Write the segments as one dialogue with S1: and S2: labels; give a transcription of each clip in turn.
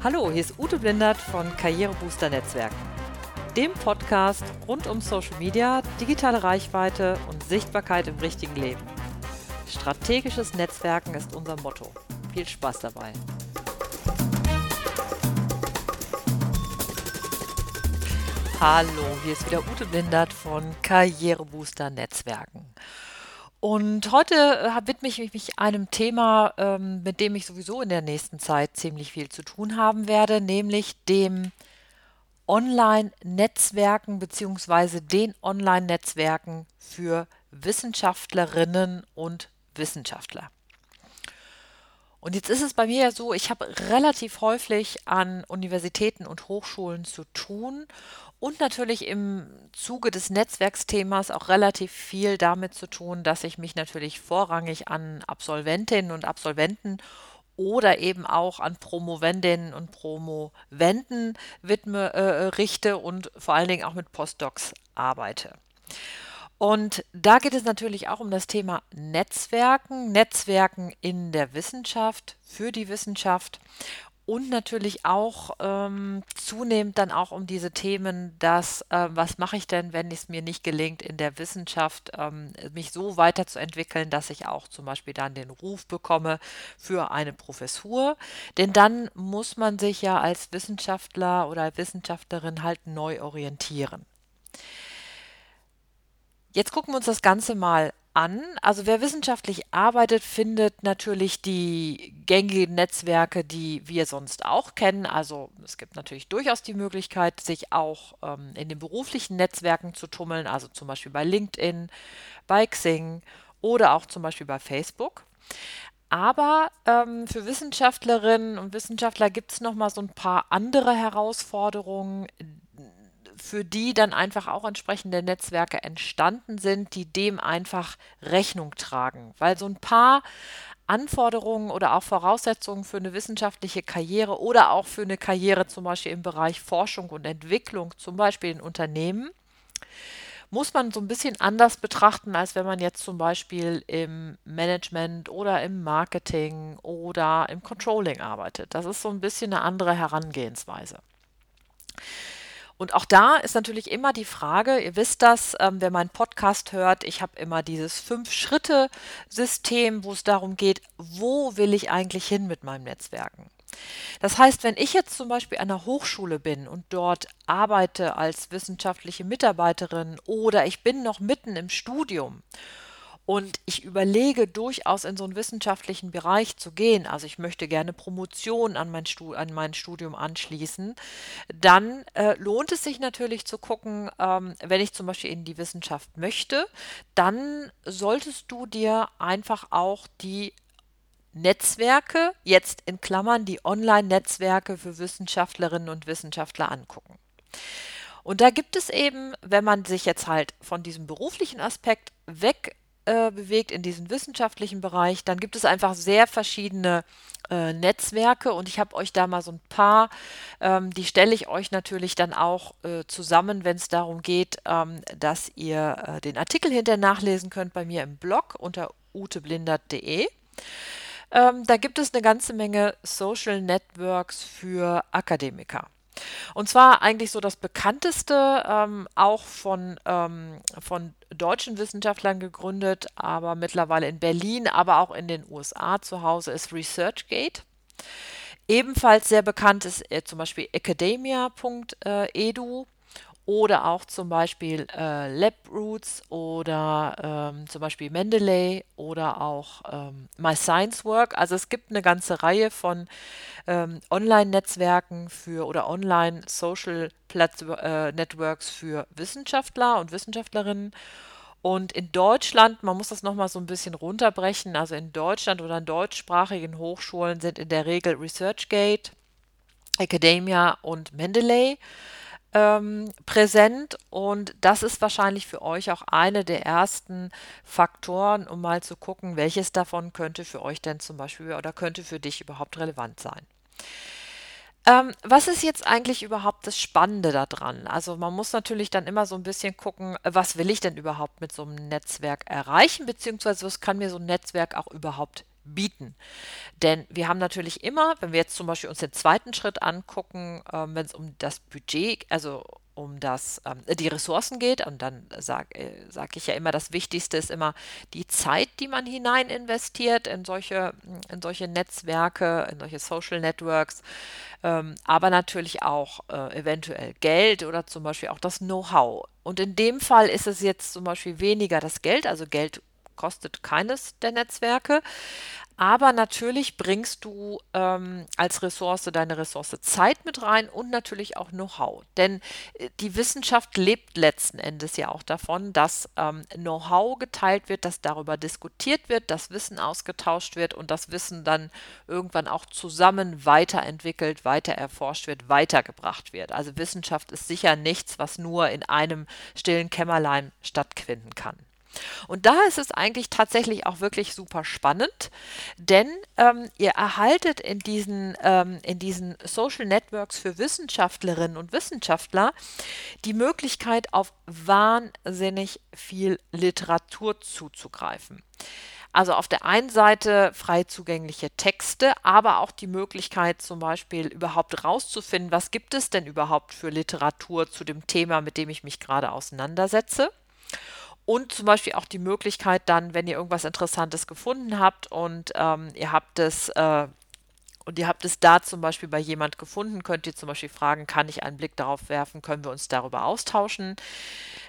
S1: Hallo, hier ist Ute Blindert von Karrierebooster Netzwerken, dem Podcast rund um Social Media, digitale Reichweite und Sichtbarkeit im richtigen Leben. Strategisches Netzwerken ist unser Motto. Viel Spaß dabei. Hallo, hier ist wieder Ute Blindert von Karrierebooster Netzwerken. Und heute äh, widme ich mich einem Thema, ähm, mit dem ich sowieso in der nächsten Zeit ziemlich viel zu tun haben werde, nämlich dem Online-Netzwerken bzw. den Online-Netzwerken für Wissenschaftlerinnen und Wissenschaftler. Und jetzt ist es bei mir ja so, ich habe relativ häufig an Universitäten und Hochschulen zu tun und natürlich im Zuge des Netzwerksthemas auch relativ viel damit zu tun, dass ich mich natürlich vorrangig an Absolventinnen und Absolventen oder eben auch an Promovendinnen und Promovenden widme, äh, richte und vor allen Dingen auch mit Postdocs arbeite. Und da geht es natürlich auch um das Thema Netzwerken, Netzwerken in der Wissenschaft, für die Wissenschaft und natürlich auch ähm, zunehmend dann auch um diese Themen, dass äh, was mache ich denn, wenn es mir nicht gelingt, in der Wissenschaft ähm, mich so weiterzuentwickeln, dass ich auch zum Beispiel dann den Ruf bekomme für eine Professur. Denn dann muss man sich ja als Wissenschaftler oder Wissenschaftlerin halt neu orientieren. Jetzt gucken wir uns das Ganze mal an. Also wer wissenschaftlich arbeitet, findet natürlich die gängigen Netzwerke, die wir sonst auch kennen. Also es gibt natürlich durchaus die Möglichkeit, sich auch ähm, in den beruflichen Netzwerken zu tummeln, also zum Beispiel bei LinkedIn, bei Xing oder auch zum Beispiel bei Facebook. Aber ähm, für Wissenschaftlerinnen und Wissenschaftler gibt es noch mal so ein paar andere Herausforderungen, für die dann einfach auch entsprechende Netzwerke entstanden sind, die dem einfach Rechnung tragen. Weil so ein paar Anforderungen oder auch Voraussetzungen für eine wissenschaftliche Karriere oder auch für eine Karriere zum Beispiel im Bereich Forschung und Entwicklung, zum Beispiel in Unternehmen, muss man so ein bisschen anders betrachten, als wenn man jetzt zum Beispiel im Management oder im Marketing oder im Controlling arbeitet. Das ist so ein bisschen eine andere Herangehensweise. Und auch da ist natürlich immer die Frage, ihr wisst das, ähm, wer meinen Podcast hört, ich habe immer dieses Fünf-Schritte-System, wo es darum geht, wo will ich eigentlich hin mit meinem Netzwerken? Das heißt, wenn ich jetzt zum Beispiel an einer Hochschule bin und dort arbeite als wissenschaftliche Mitarbeiterin oder ich bin noch mitten im Studium und ich überlege durchaus in so einen wissenschaftlichen Bereich zu gehen, also ich möchte gerne Promotion an mein, Stu an mein Studium anschließen, dann äh, lohnt es sich natürlich zu gucken, ähm, wenn ich zum Beispiel in die Wissenschaft möchte, dann solltest du dir einfach auch die Netzwerke, jetzt in Klammern die Online-Netzwerke für Wissenschaftlerinnen und Wissenschaftler angucken. Und da gibt es eben, wenn man sich jetzt halt von diesem beruflichen Aspekt weg äh, bewegt in diesem wissenschaftlichen Bereich, dann gibt es einfach sehr verschiedene äh, Netzwerke und ich habe euch da mal so ein paar, ähm, die stelle ich euch natürlich dann auch äh, zusammen, wenn es darum geht, ähm, dass ihr äh, den Artikel hinterher nachlesen könnt bei mir im Blog unter uteblindert.de. Ähm, da gibt es eine ganze Menge Social Networks für Akademiker. Und zwar eigentlich so das bekannteste, ähm, auch von, ähm, von deutschen Wissenschaftlern gegründet, aber mittlerweile in Berlin, aber auch in den USA zu Hause, ist ResearchGate. Ebenfalls sehr bekannt ist äh, zum Beispiel academia.edu oder auch zum Beispiel äh, LabRoots oder ähm, zum Beispiel Mendeley oder auch ähm, My Science Work. Also es gibt eine ganze Reihe von ähm, Online-Netzwerken für oder Online-Social äh, für Wissenschaftler und Wissenschaftlerinnen. Und in Deutschland, man muss das nochmal so ein bisschen runterbrechen, also in Deutschland oder in deutschsprachigen Hochschulen sind in der Regel ResearchGate, Academia und Mendeley ähm, präsent und das ist wahrscheinlich für euch auch eine der ersten Faktoren, um mal zu gucken, welches davon könnte für euch denn zum Beispiel oder könnte für dich überhaupt relevant sein. Ähm, was ist jetzt eigentlich überhaupt das Spannende daran? Also man muss natürlich dann immer so ein bisschen gucken, was will ich denn überhaupt mit so einem Netzwerk erreichen, beziehungsweise was kann mir so ein Netzwerk auch überhaupt bieten. Denn wir haben natürlich immer, wenn wir jetzt zum Beispiel uns den zweiten Schritt angucken, äh, wenn es um das Budget, also um das, ähm, die Ressourcen geht, und dann sage äh, sag ich ja immer, das Wichtigste ist immer die Zeit, die man hinein investiert in solche, in solche Netzwerke, in solche Social Networks, ähm, aber natürlich auch äh, eventuell Geld oder zum Beispiel auch das Know-how. Und in dem Fall ist es jetzt zum Beispiel weniger das Geld, also Geld kostet keines der Netzwerke, aber natürlich bringst du ähm, als Ressource deine Ressource Zeit mit rein und natürlich auch Know-how. Denn äh, die Wissenschaft lebt letzten Endes ja auch davon, dass ähm, Know-how geteilt wird, dass darüber diskutiert wird, dass Wissen ausgetauscht wird und das Wissen dann irgendwann auch zusammen weiterentwickelt, weiter erforscht wird, weitergebracht wird. Also Wissenschaft ist sicher nichts, was nur in einem stillen Kämmerlein stattfinden kann. Und da ist es eigentlich tatsächlich auch wirklich super spannend, denn ähm, ihr erhaltet in diesen, ähm, in diesen Social Networks für Wissenschaftlerinnen und Wissenschaftler die Möglichkeit, auf wahnsinnig viel Literatur zuzugreifen. Also auf der einen Seite frei zugängliche Texte, aber auch die Möglichkeit zum Beispiel überhaupt rauszufinden, was gibt es denn überhaupt für Literatur zu dem Thema, mit dem ich mich gerade auseinandersetze. Und zum Beispiel auch die Möglichkeit dann, wenn ihr irgendwas Interessantes gefunden habt und ähm, ihr habt es äh, und ihr habt es da zum Beispiel bei jemand gefunden, könnt ihr zum Beispiel fragen, kann ich einen Blick darauf werfen, können wir uns darüber austauschen.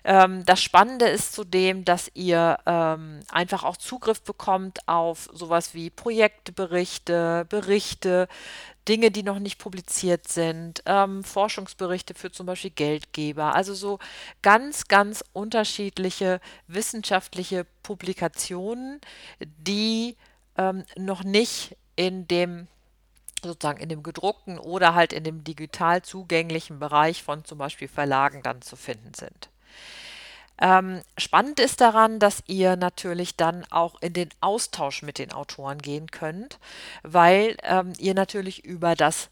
S1: Ähm, das Spannende ist zudem, dass ihr ähm, einfach auch Zugriff bekommt auf sowas wie Projektberichte, Berichte, Dinge, die noch nicht publiziert sind, ähm, Forschungsberichte für zum Beispiel Geldgeber, also so ganz, ganz unterschiedliche wissenschaftliche Publikationen, die ähm, noch nicht in dem sozusagen in dem gedruckten oder halt in dem digital zugänglichen Bereich von zum Beispiel Verlagen dann zu finden sind. Ähm, spannend ist daran, dass ihr natürlich dann auch in den Austausch mit den Autoren gehen könnt, weil ähm, ihr natürlich über das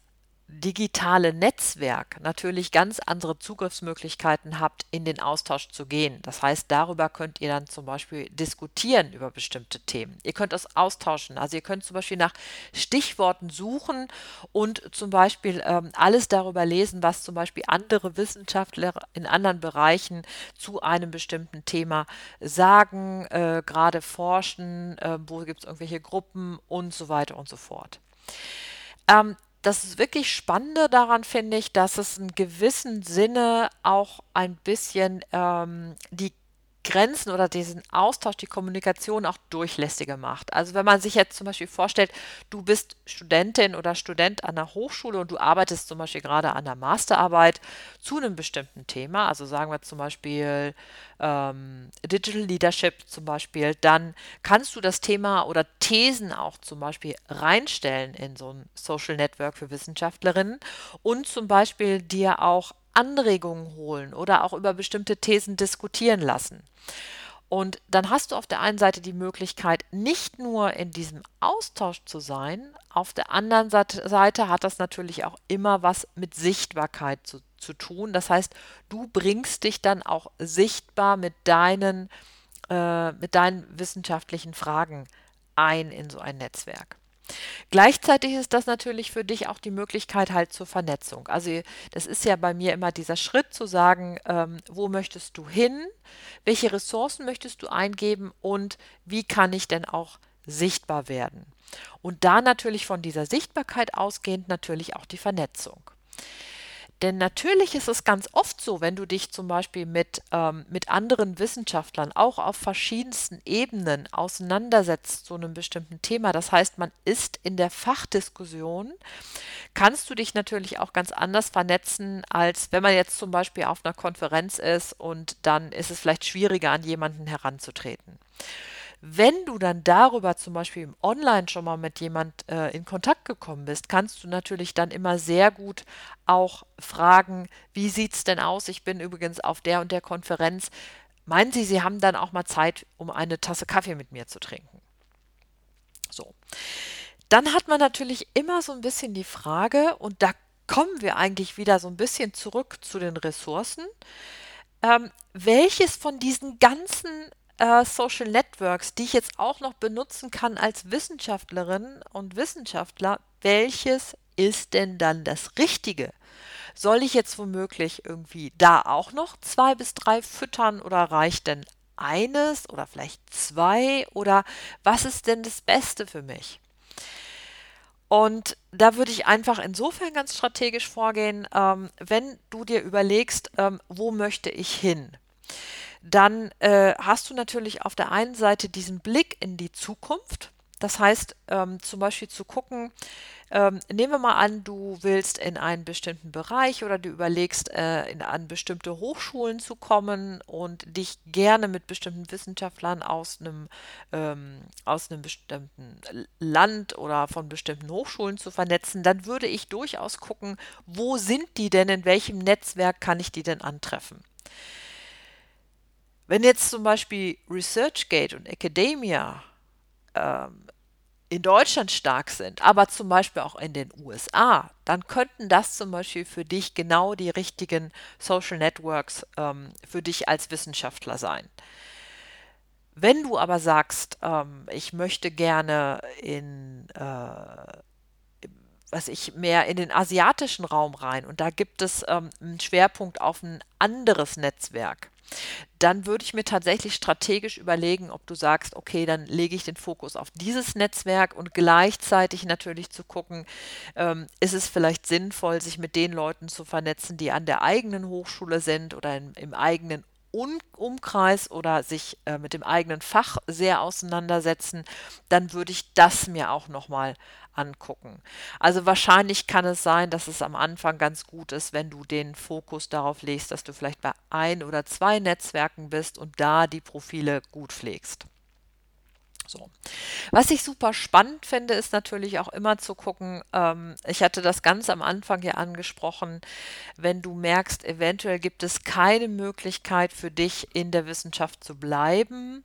S1: digitale Netzwerk natürlich ganz andere Zugriffsmöglichkeiten habt, in den Austausch zu gehen. Das heißt, darüber könnt ihr dann zum Beispiel diskutieren über bestimmte Themen. Ihr könnt es austauschen. Also ihr könnt zum Beispiel nach Stichworten suchen und zum Beispiel ähm, alles darüber lesen, was zum Beispiel andere Wissenschaftler in anderen Bereichen zu einem bestimmten Thema sagen, äh, gerade forschen, äh, wo gibt es irgendwelche Gruppen und so weiter und so fort. Ähm, das wirklich Spannende daran finde ich, dass es in gewissem Sinne auch ein bisschen ähm, die Grenzen oder diesen Austausch, die Kommunikation auch durchlässiger macht. Also wenn man sich jetzt zum Beispiel vorstellt, du bist Studentin oder Student an der Hochschule und du arbeitest zum Beispiel gerade an der Masterarbeit zu einem bestimmten Thema, also sagen wir zum Beispiel ähm, Digital Leadership zum Beispiel, dann kannst du das Thema oder Thesen auch zum Beispiel reinstellen in so ein Social Network für Wissenschaftlerinnen und zum Beispiel dir auch Anregungen holen oder auch über bestimmte Thesen diskutieren lassen. Und dann hast du auf der einen Seite die Möglichkeit, nicht nur in diesem Austausch zu sein, auf der anderen Seite hat das natürlich auch immer was mit Sichtbarkeit zu, zu tun. Das heißt, du bringst dich dann auch sichtbar mit deinen, äh, mit deinen wissenschaftlichen Fragen ein in so ein Netzwerk. Gleichzeitig ist das natürlich für dich auch die Möglichkeit halt zur Vernetzung. Also das ist ja bei mir immer dieser Schritt zu sagen, ähm, wo möchtest du hin, welche Ressourcen möchtest du eingeben und wie kann ich denn auch sichtbar werden. Und da natürlich von dieser Sichtbarkeit ausgehend natürlich auch die Vernetzung. Denn natürlich ist es ganz oft so, wenn du dich zum Beispiel mit, ähm, mit anderen Wissenschaftlern auch auf verschiedensten Ebenen auseinandersetzt zu einem bestimmten Thema. Das heißt, man ist in der Fachdiskussion, kannst du dich natürlich auch ganz anders vernetzen, als wenn man jetzt zum Beispiel auf einer Konferenz ist und dann ist es vielleicht schwieriger, an jemanden heranzutreten. Wenn du dann darüber zum Beispiel im Online schon mal mit jemand äh, in Kontakt gekommen bist, kannst du natürlich dann immer sehr gut auch fragen, wie sieht es denn aus? Ich bin übrigens auf der und der Konferenz. Meinen Sie, Sie haben dann auch mal Zeit, um eine Tasse Kaffee mit mir zu trinken? So. Dann hat man natürlich immer so ein bisschen die Frage, und da kommen wir eigentlich wieder so ein bisschen zurück zu den Ressourcen. Ähm, welches von diesen ganzen äh, Social Networks, die ich jetzt auch noch benutzen kann als Wissenschaftlerin und Wissenschaftler, welches ist denn dann das Richtige? Soll ich jetzt womöglich irgendwie da auch noch zwei bis drei füttern oder reicht denn eines oder vielleicht zwei oder was ist denn das Beste für mich? Und da würde ich einfach insofern ganz strategisch vorgehen, ähm, wenn du dir überlegst, ähm, wo möchte ich hin? Dann äh, hast du natürlich auf der einen Seite diesen Blick in die Zukunft. Das heißt, ähm, zum Beispiel zu gucken, ähm, nehmen wir mal an, du willst in einen bestimmten Bereich oder du überlegst, äh, in, an bestimmte Hochschulen zu kommen und dich gerne mit bestimmten Wissenschaftlern aus einem, ähm, aus einem bestimmten Land oder von bestimmten Hochschulen zu vernetzen, dann würde ich durchaus gucken, wo sind die denn, in welchem Netzwerk kann ich die denn antreffen. Wenn jetzt zum Beispiel ResearchGate und Academia ähm, in Deutschland stark sind, aber zum Beispiel auch in den USA, dann könnten das zum Beispiel für dich genau die richtigen Social Networks ähm, für dich als Wissenschaftler sein. Wenn du aber sagst, ähm, ich möchte gerne in, äh, was ich mehr in den asiatischen Raum rein. Und da gibt es ähm, einen Schwerpunkt auf ein anderes Netzwerk, dann würde ich mir tatsächlich strategisch überlegen, ob du sagst, okay, dann lege ich den Fokus auf dieses Netzwerk und gleichzeitig natürlich zu gucken, ähm, ist es vielleicht sinnvoll, sich mit den Leuten zu vernetzen, die an der eigenen Hochschule sind oder im, im eigenen Umkreis oder sich äh, mit dem eigenen Fach sehr auseinandersetzen, dann würde ich das mir auch nochmal angucken. Also wahrscheinlich kann es sein, dass es am Anfang ganz gut ist, wenn du den Fokus darauf legst, dass du vielleicht bei ein oder zwei Netzwerken bist und da die Profile gut pflegst. So. Was ich super spannend finde, ist natürlich auch immer zu gucken, ähm, ich hatte das ganz am Anfang ja angesprochen, wenn du merkst, eventuell gibt es keine Möglichkeit für dich in der Wissenschaft zu bleiben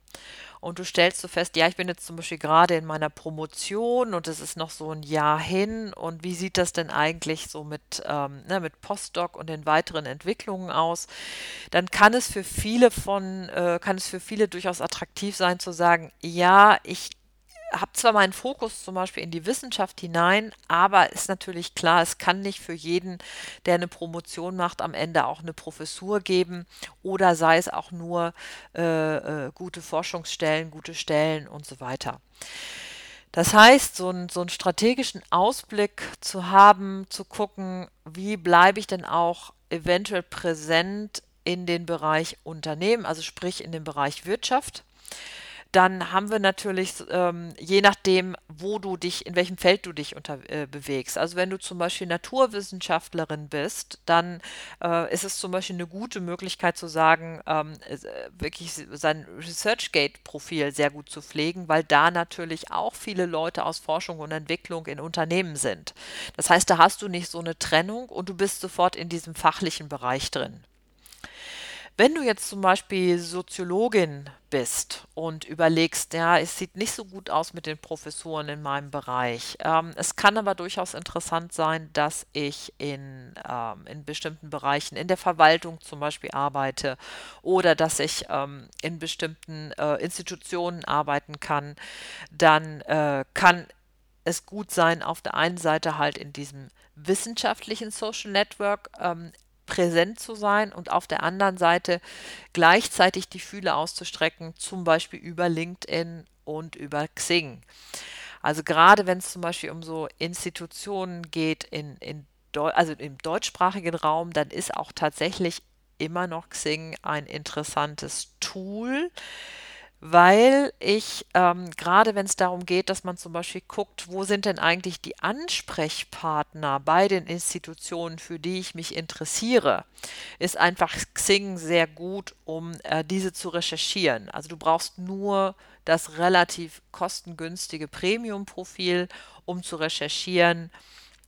S1: und du stellst so fest, ja, ich bin jetzt zum Beispiel gerade in meiner Promotion und es ist noch so ein Jahr hin. Und wie sieht das denn eigentlich so mit, ähm, ne, mit Postdoc und den weiteren Entwicklungen aus, dann kann es für viele von, äh, kann es für viele durchaus attraktiv sein zu sagen, ja, ich habe zwar meinen Fokus zum Beispiel in die Wissenschaft hinein, aber ist natürlich klar, es kann nicht für jeden, der eine Promotion macht, am Ende auch eine Professur geben oder sei es auch nur äh, äh, gute Forschungsstellen, gute Stellen und so weiter. Das heißt, so, ein, so einen strategischen Ausblick zu haben, zu gucken, wie bleibe ich denn auch eventuell präsent in den Bereich Unternehmen, also sprich in den Bereich Wirtschaft dann haben wir natürlich, ähm, je nachdem, wo du dich, in welchem Feld du dich unter, äh, bewegst. Also wenn du zum Beispiel Naturwissenschaftlerin bist, dann äh, ist es zum Beispiel eine gute Möglichkeit zu sagen, ähm, äh, wirklich sein ResearchGate-Profil sehr gut zu pflegen, weil da natürlich auch viele Leute aus Forschung und Entwicklung in Unternehmen sind. Das heißt, da hast du nicht so eine Trennung und du bist sofort in diesem fachlichen Bereich drin. Wenn du jetzt zum Beispiel Soziologin bist und überlegst, ja, es sieht nicht so gut aus mit den Professuren in meinem Bereich. Ähm, es kann aber durchaus interessant sein, dass ich in, ähm, in bestimmten Bereichen in der Verwaltung zum Beispiel arbeite oder dass ich ähm, in bestimmten äh, Institutionen arbeiten kann. Dann äh, kann es gut sein, auf der einen Seite halt in diesem wissenschaftlichen Social Network ähm, präsent zu sein und auf der anderen Seite gleichzeitig die Fühle auszustrecken, zum Beispiel über LinkedIn und über Xing. Also gerade wenn es zum Beispiel um so Institutionen geht in, in also im deutschsprachigen Raum, dann ist auch tatsächlich immer noch Xing ein interessantes Tool weil ich ähm, gerade wenn es darum geht, dass man zum Beispiel guckt, wo sind denn eigentlich die Ansprechpartner bei den Institutionen, für die ich mich interessiere, ist einfach Xing sehr gut, um äh, diese zu recherchieren. Also du brauchst nur das relativ kostengünstige Premium-Profil, um zu recherchieren,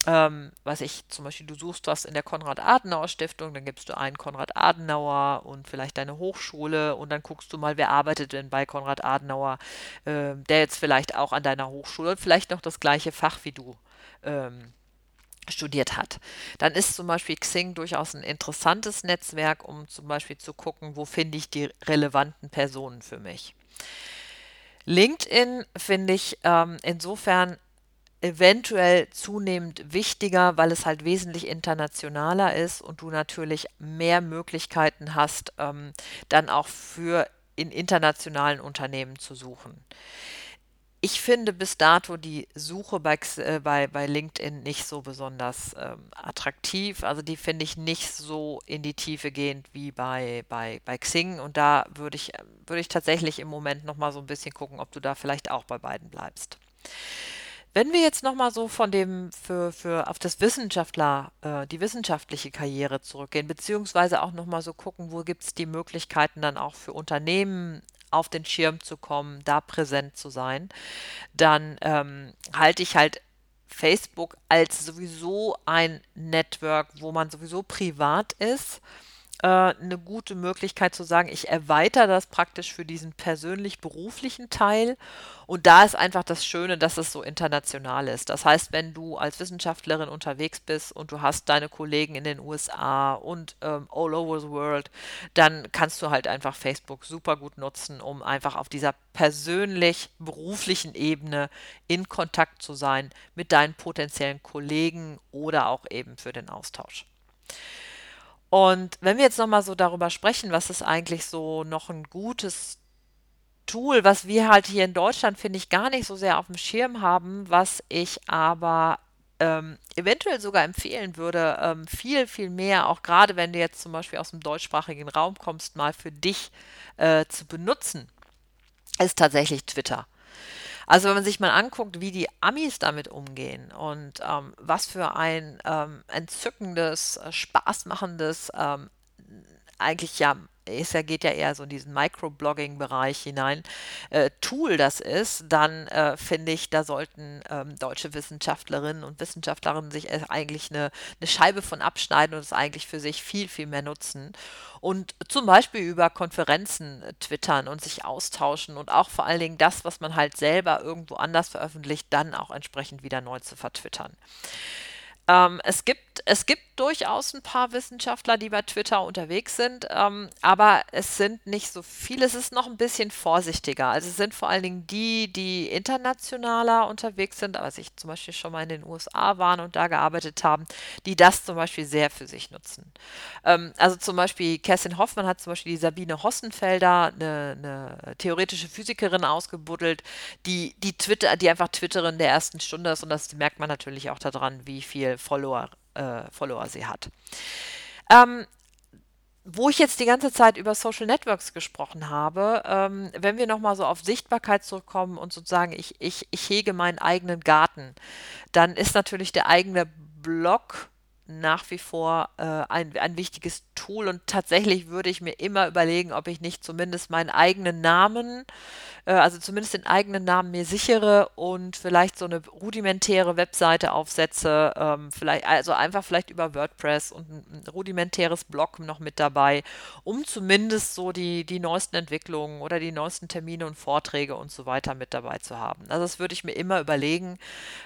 S1: ähm, was ich zum Beispiel, du suchst was in der Konrad-Adenauer-Stiftung, dann gibst du einen Konrad Adenauer und vielleicht deine Hochschule und dann guckst du mal, wer arbeitet denn bei Konrad Adenauer, äh, der jetzt vielleicht auch an deiner Hochschule und vielleicht noch das gleiche Fach wie du ähm, studiert hat. Dann ist zum Beispiel Xing durchaus ein interessantes Netzwerk, um zum Beispiel zu gucken, wo finde ich die relevanten Personen für mich. LinkedIn finde ich ähm, insofern eventuell zunehmend wichtiger, weil es halt wesentlich internationaler ist und du natürlich mehr Möglichkeiten hast, ähm, dann auch für in internationalen Unternehmen zu suchen. Ich finde bis dato die Suche bei, äh, bei, bei LinkedIn nicht so besonders ähm, attraktiv. Also die finde ich nicht so in die Tiefe gehend wie bei, bei, bei Xing. Und da würde ich, würde ich tatsächlich im Moment nochmal so ein bisschen gucken, ob du da vielleicht auch bei beiden bleibst. Wenn wir jetzt nochmal so von dem für, für auf das Wissenschaftler, äh, die wissenschaftliche Karriere zurückgehen, beziehungsweise auch nochmal so gucken, wo gibt es die Möglichkeiten dann auch für Unternehmen auf den Schirm zu kommen, da präsent zu sein, dann ähm, halte ich halt Facebook als sowieso ein Network, wo man sowieso privat ist äh, eine gute Möglichkeit zu sagen, ich erweitere das praktisch für diesen persönlich-beruflichen Teil. Und da ist einfach das Schöne, dass es so international ist. Das heißt, wenn du als Wissenschaftlerin unterwegs bist und du hast deine Kollegen in den USA und ähm, all over the world, dann kannst du halt einfach Facebook super gut nutzen, um einfach auf dieser persönlich-beruflichen Ebene in Kontakt zu sein mit deinen potenziellen Kollegen oder auch eben für den Austausch. Und wenn wir jetzt nochmal so darüber sprechen, was ist eigentlich so noch ein gutes Tool, was wir halt hier in Deutschland, finde ich, gar nicht so sehr auf dem Schirm haben, was ich aber ähm, eventuell sogar empfehlen würde, ähm, viel, viel mehr, auch gerade wenn du jetzt zum Beispiel aus dem deutschsprachigen Raum kommst, mal für dich äh, zu benutzen, ist tatsächlich Twitter. Also wenn man sich mal anguckt, wie die Amis damit umgehen und ähm, was für ein ähm, entzückendes, äh, spaßmachendes, ähm, eigentlich ja ist ja, geht ja eher so in diesen Microblogging-Bereich hinein, äh, Tool das ist, dann äh, finde ich, da sollten ähm, deutsche Wissenschaftlerinnen und Wissenschaftlerinnen sich eigentlich eine, eine Scheibe von abschneiden und es eigentlich für sich viel, viel mehr nutzen. Und zum Beispiel über Konferenzen äh, twittern und sich austauschen und auch vor allen Dingen das, was man halt selber irgendwo anders veröffentlicht, dann auch entsprechend wieder neu zu vertwittern. Ähm, es gibt, es gibt durchaus ein paar Wissenschaftler, die bei Twitter unterwegs sind, ähm, aber es sind nicht so viele. Es ist noch ein bisschen vorsichtiger. Also es sind vor allen Dingen die, die internationaler unterwegs sind, also ich zum Beispiel schon mal in den USA waren und da gearbeitet haben, die das zum Beispiel sehr für sich nutzen. Ähm, also zum Beispiel Kerstin Hoffmann hat zum Beispiel die Sabine Hossenfelder, eine, eine theoretische Physikerin ausgebuddelt, die, die Twitter, die einfach Twitterin der ersten Stunde ist und das merkt man natürlich auch daran, wie viel Follower, äh, Follower sie hat. Ähm, wo ich jetzt die ganze Zeit über Social Networks gesprochen habe, ähm, wenn wir nochmal so auf Sichtbarkeit zurückkommen und sozusagen ich, ich, ich hege meinen eigenen Garten, dann ist natürlich der eigene Blog nach wie vor äh, ein, ein wichtiges Tool und tatsächlich würde ich mir immer überlegen, ob ich nicht zumindest meinen eigenen Namen, äh, also zumindest den eigenen Namen mir sichere und vielleicht so eine rudimentäre Webseite aufsetze, ähm, vielleicht, also einfach vielleicht über WordPress und ein, rudimentäres Blog noch mit dabei, um zumindest so die, die neuesten Entwicklungen oder die neuesten Termine und Vorträge und so weiter mit dabei zu haben. Also das würde ich mir immer überlegen.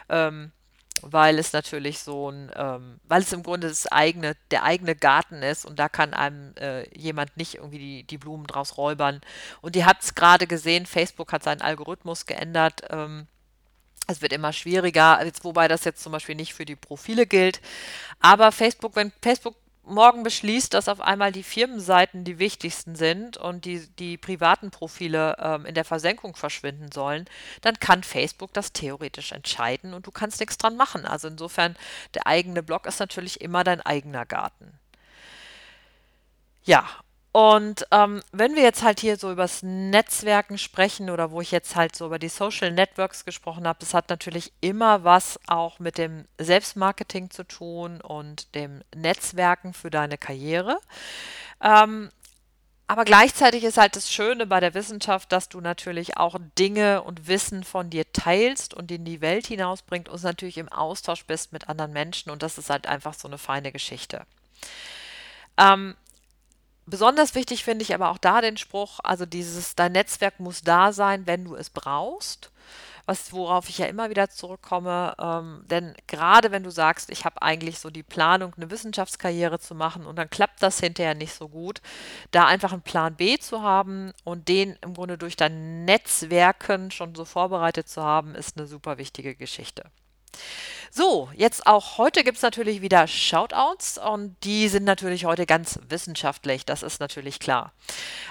S1: Ähm, weil es natürlich so ein, ähm, weil es im Grunde das eigene, der eigene Garten ist und da kann einem äh, jemand nicht irgendwie die, die Blumen draus räubern. Und ihr habt es gerade gesehen, Facebook hat seinen Algorithmus geändert. Ähm, es wird immer schwieriger, jetzt, wobei das jetzt zum Beispiel nicht für die Profile gilt. Aber Facebook, wenn Facebook morgen beschließt, dass auf einmal die Firmenseiten die wichtigsten sind und die, die privaten Profile ähm, in der Versenkung verschwinden sollen, dann kann Facebook das theoretisch entscheiden und du kannst nichts dran machen. Also insofern, der eigene Blog ist natürlich immer dein eigener Garten. Ja, und ähm, wenn wir jetzt halt hier so übers Netzwerken sprechen oder wo ich jetzt halt so über die Social Networks gesprochen habe, das hat natürlich immer was auch mit dem Selbstmarketing zu tun und dem Netzwerken für deine Karriere. Ähm, aber gleichzeitig ist halt das Schöne bei der Wissenschaft, dass du natürlich auch Dinge und Wissen von dir teilst und in die Welt hinausbringt und natürlich im Austausch bist mit anderen Menschen und das ist halt einfach so eine feine Geschichte. Ähm, Besonders wichtig finde ich aber auch da den Spruch, also dieses, dein Netzwerk muss da sein, wenn du es brauchst. was, worauf ich ja immer wieder zurückkomme. Ähm, denn gerade wenn du sagst, ich habe eigentlich so die Planung, eine Wissenschaftskarriere zu machen und dann klappt das hinterher nicht so gut, da einfach einen Plan B zu haben und den im Grunde durch dein Netzwerken schon so vorbereitet zu haben, ist eine super wichtige Geschichte. So, jetzt auch heute gibt es natürlich wieder Shoutouts und die sind natürlich heute ganz wissenschaftlich, das ist natürlich klar.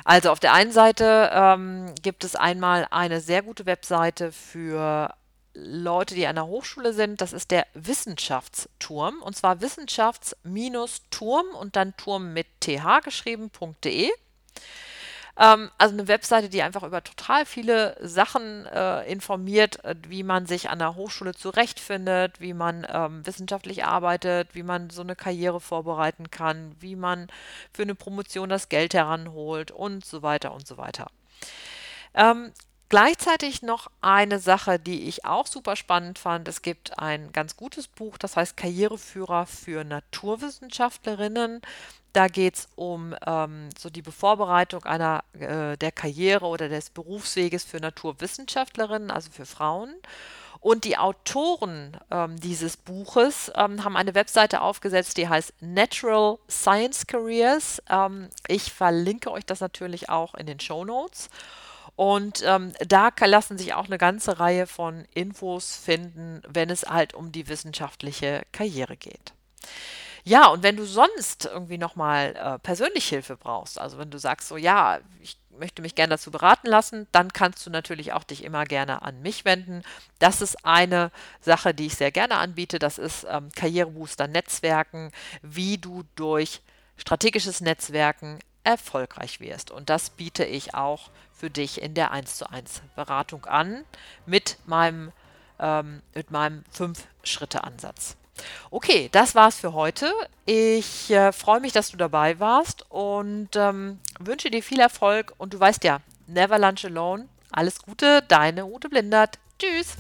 S1: Also auf der einen Seite ähm, gibt es einmal eine sehr gute Webseite für Leute, die an der Hochschule sind. Das ist der Wissenschaftsturm und zwar wissenschafts-turm und dann Turm mit th geschrieben.de. Ähm, also eine Webseite, die einfach über total viele Sachen äh, informiert, äh, wie man sich an der Hochschule zurechtfindet, wie man ähm, wissenschaftlich arbeitet, wie man so eine Karriere vorbereiten kann, wie man für eine Promotion das Geld heranholt und so weiter und so weiter. Ähm, Gleichzeitig noch eine Sache, die ich auch super spannend fand. Es gibt ein ganz gutes Buch, das heißt Karriereführer für Naturwissenschaftlerinnen. Da geht es um ähm, so die Vorbereitung einer äh, der Karriere oder des Berufsweges für Naturwissenschaftlerinnen, also für Frauen. Und die Autoren ähm, dieses Buches ähm, haben eine Webseite aufgesetzt, die heißt Natural Science Careers. Ähm, ich verlinke euch das natürlich auch in den Show Notes. Und ähm, da lassen sich auch eine ganze Reihe von Infos finden, wenn es halt um die wissenschaftliche Karriere geht. Ja, und wenn du sonst irgendwie nochmal äh, persönlich Hilfe brauchst, also wenn du sagst, so ja, ich möchte mich gerne dazu beraten lassen, dann kannst du natürlich auch dich immer gerne an mich wenden. Das ist eine Sache, die ich sehr gerne anbiete. Das ist ähm, Karrierebooster Netzwerken, wie du durch strategisches Netzwerken erfolgreich wirst. Und das biete ich auch für dich in der 1 zu 1 Beratung an mit meinem, ähm, mit meinem 5-Schritte-Ansatz. Okay, das war's für heute. Ich äh, freue mich, dass du dabei warst und ähm, wünsche dir viel Erfolg. Und du weißt ja, never lunch alone. Alles Gute, deine Ute Blindert. Tschüss.